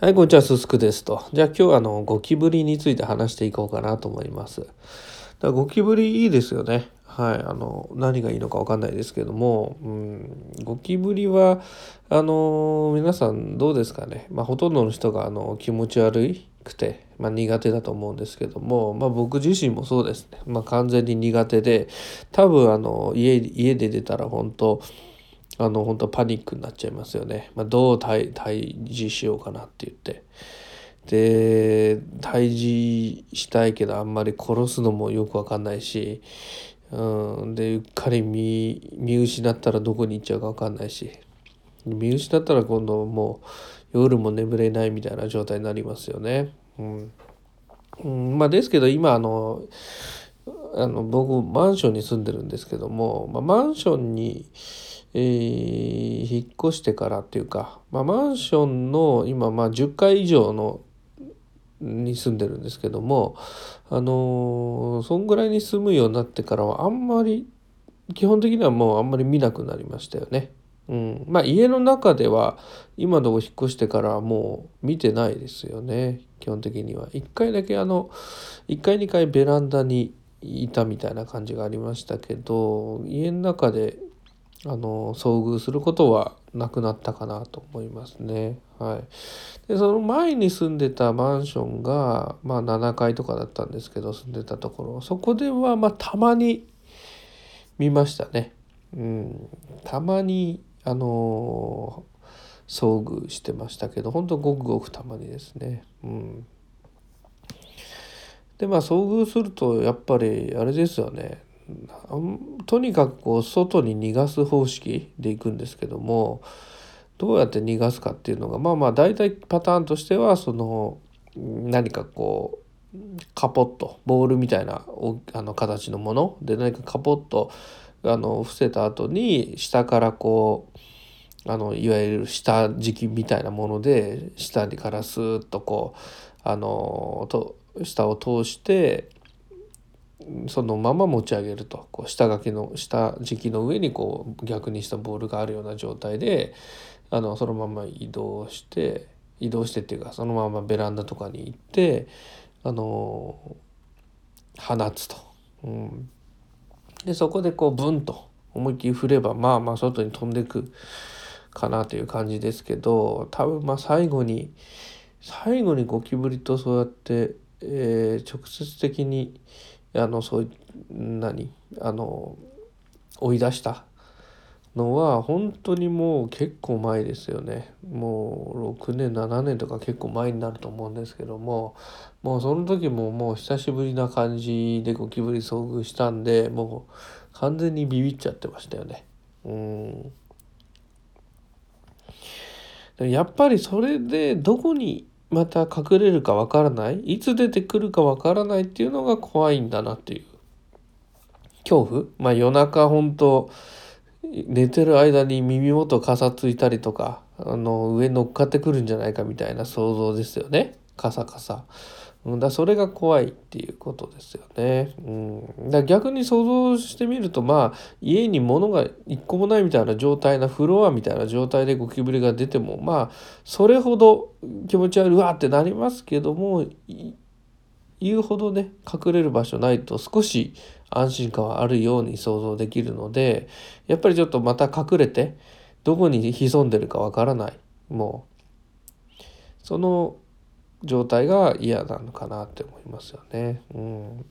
はい、こんにちは、すすくですと。じゃあ今日はあのゴキブリについて話していこうかなと思います。だゴキブリいいですよね。はい、あの何がいいのかわかんないですけども、うん、ゴキブリはあの皆さんどうですかね。まあほとんどの人があの気持ち悪くて、まあ、苦手だと思うんですけども、まあ、僕自身もそうですね。まあ、完全に苦手で、多分あの家家で出たら本当あの本当パニックになっちゃいますよね。まあ、どう対峙しようかなって言って。で対峙したいけどあんまり殺すのもよく分かんないし、うん、でうっかり見見失ったらどこに行っちゃうか分かんないし見失ったら今度もう夜も眠れないみたいな状態になりますよね。うんうん、まあですけど今あのあの僕マンションに住んでるんですけども、まあ、マンションにえー、引っ越してからっていうか、まあ、マンションの今、まあ、10階以上のに住んでるんですけどもあのー、そんぐらいに住むようになってからはあんまり基本的にはもうあんまり見なくなりましたよね。うん、まあ家の中では今のとこ引っ越してからはもう見てないですよね基本的には。1回だけあの1回2回ベランダにいたみたいな感じがありましたけど家の中であの遭遇することはなくなったかなと思いますね。はい、でその前に住んでたマンションが、まあ、7階とかだったんですけど住んでたところそこではまあたまに見ましたね。うん、たまにあの遭遇してましたけど本当ごくごくたまにですね。うんでまあ遭遇するとやっぱりあれですよね。とにかくこう外に逃がす方式でいくんですけどもどうやって逃がすかっていうのがまあまあ大体パターンとしてはその何かこうカポッとボールみたいなあの形のもので何かカポッとあの伏せた後に下からこうあのいわゆる下敷きみたいなもので下からスーッとこうあのと下を通してそのまま持ち上げるとこう下書きの下敷きの上にこう逆にしたボールがあるような状態であのそのまま移動して移動してっていうかそのままベランダとかに行ってあの放つと。うん、でそこでこうブンと思いっきり振ればまあまあ外に飛んでくかなという感じですけど多分まあ最後に最後にゴキブリとそうやって、えー、直接的にあのそういう何あの追い出したのは本当にもう結構前ですよね。もう6年7年とか結構前になると思うんですけどももうその時ももう久しぶりな感じでゴキブリ遭遇したんでもう完全にビビっちゃってましたよね。うん。やっぱりそれでどこにまた隠れるかわからない？いつ出てくるかわからないっていうのが怖いんだなっていう。恐怖？まあ夜中本当寝てる間に耳元かさついたりとかあの上乗っかってくるんじゃないかみたいな想像ですよね。カサカサ。だそれが怖いっていうことですよね。うん、だ逆に想像してみるとまあ家に物が一個もないみたいな状態なフロアみたいな状態でゴキブリが出てもまあそれほど気持ち悪いわってなりますけども言うほどね隠れる場所ないと少し安心感はあるように想像できるのでやっぱりちょっとまた隠れてどこに潜んでるかわからないもうその状態が嫌なのかなって思いますよね。うん、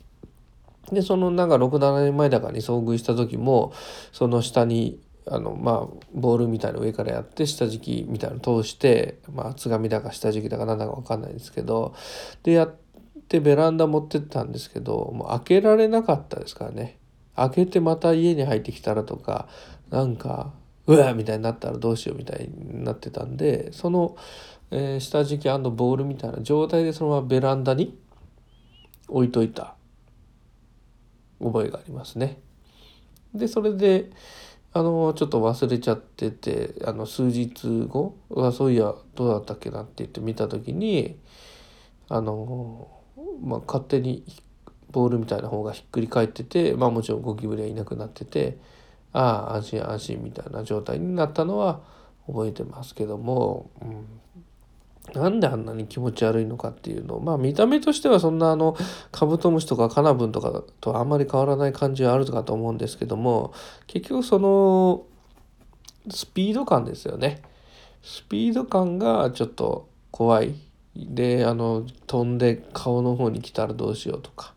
でそのなんか67年前だかに遭遇した時もその下にあのまあボールみたいな上からやって下敷きみたいなの通してまあ厚紙だか下敷きだかなんだか分かんないですけどでやってベランダ持ってったんですけどもう開けられなかったですからね開けてまた家に入ってきたらとかなんかうわみたいになったらどうしようみたいになってたんでそのえー、下敷きボールみたいな状態でそのままベランダに置いといた覚えがありますね。でそれであのちょっと忘れちゃっててあの数日後あそういやどうだったっけなって言って見た時にあの、まあ、勝手にボールみたいな方がひっくり返っててまあもちろんゴキブリはいなくなっててああ安心安心みたいな状態になったのは覚えてますけども、うん、なんであんなに気持ち悪いのかっていうの。まあ見た目としてはそんなあのカブトムシとかカナブンとかとあんまり変わらない感じはあるかと思うんですけども結局そのスピード感ですよね。スピード感がちょっと怖い。であの飛んで顔の方に来たらどうしようとか、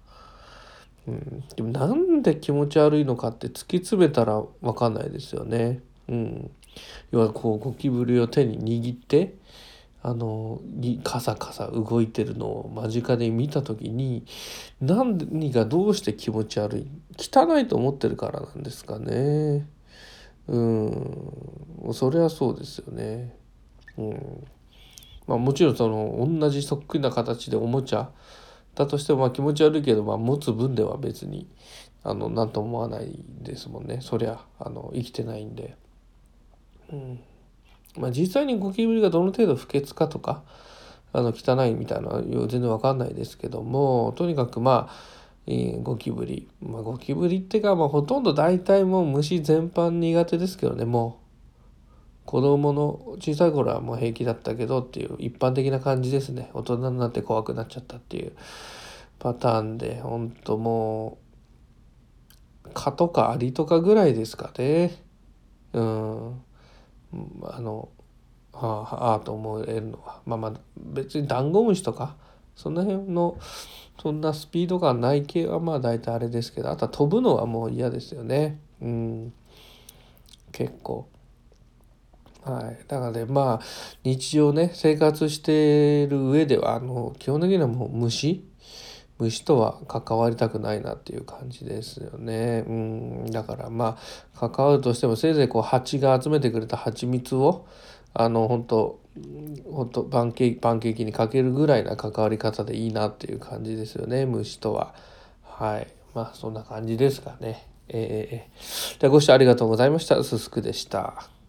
うん、でもなんで気持ち悪いのかって突き詰めたら分かんないですよね。うん、要はこうゴキブリを手に握ってあのカサカサ動いてるのを間近で見た時に何がどうして気持ち悪い汚いと思ってるからなんですかね。うん。それはそうですよね。うん。まあもちろんその同じそっくりな形でおもちゃだとしてもまあ気持ち悪いけど、まあ、持つ分では別にあの何とも思わないですもんね。そりゃあの生きてないんで。うん。まあ、実際にゴキブリがどの程度不潔かとかあの汚いみたいなのは全然わかんないですけどもとにかくまあゴキブリ、まあ、ゴキブリってか、まあ、ほとんど大体もう虫全般苦手ですけどねもう。子供の小さい頃はもう平気だったけどっていう一般的な感じですね。大人になって怖くなっちゃったっていうパターンでほんともう蚊とかアリとかぐらいですかね。うん。あのあああと思えるのはまあまあ別にダンゴムシとかその辺のそんなスピードがない系はまあ大体あれですけどあとは飛ぶのはもう嫌ですよね。うん。結構。はい。だからねまあ日常ね生活してる上ではあの基本的にはもう虫虫とは関わりたくないなっていう感じですよね。うん、だからまあ関わるとしてもせいぜいこう蜂が集めてくれた蜂蜜をあの本当本当パンケーキパンケーキにかけるぐらいな関わり方でいいなっていう感じですよね虫とは。はいまあそんな感じですかね。えー、じゃご視聴ありがとうございました。すすくでした。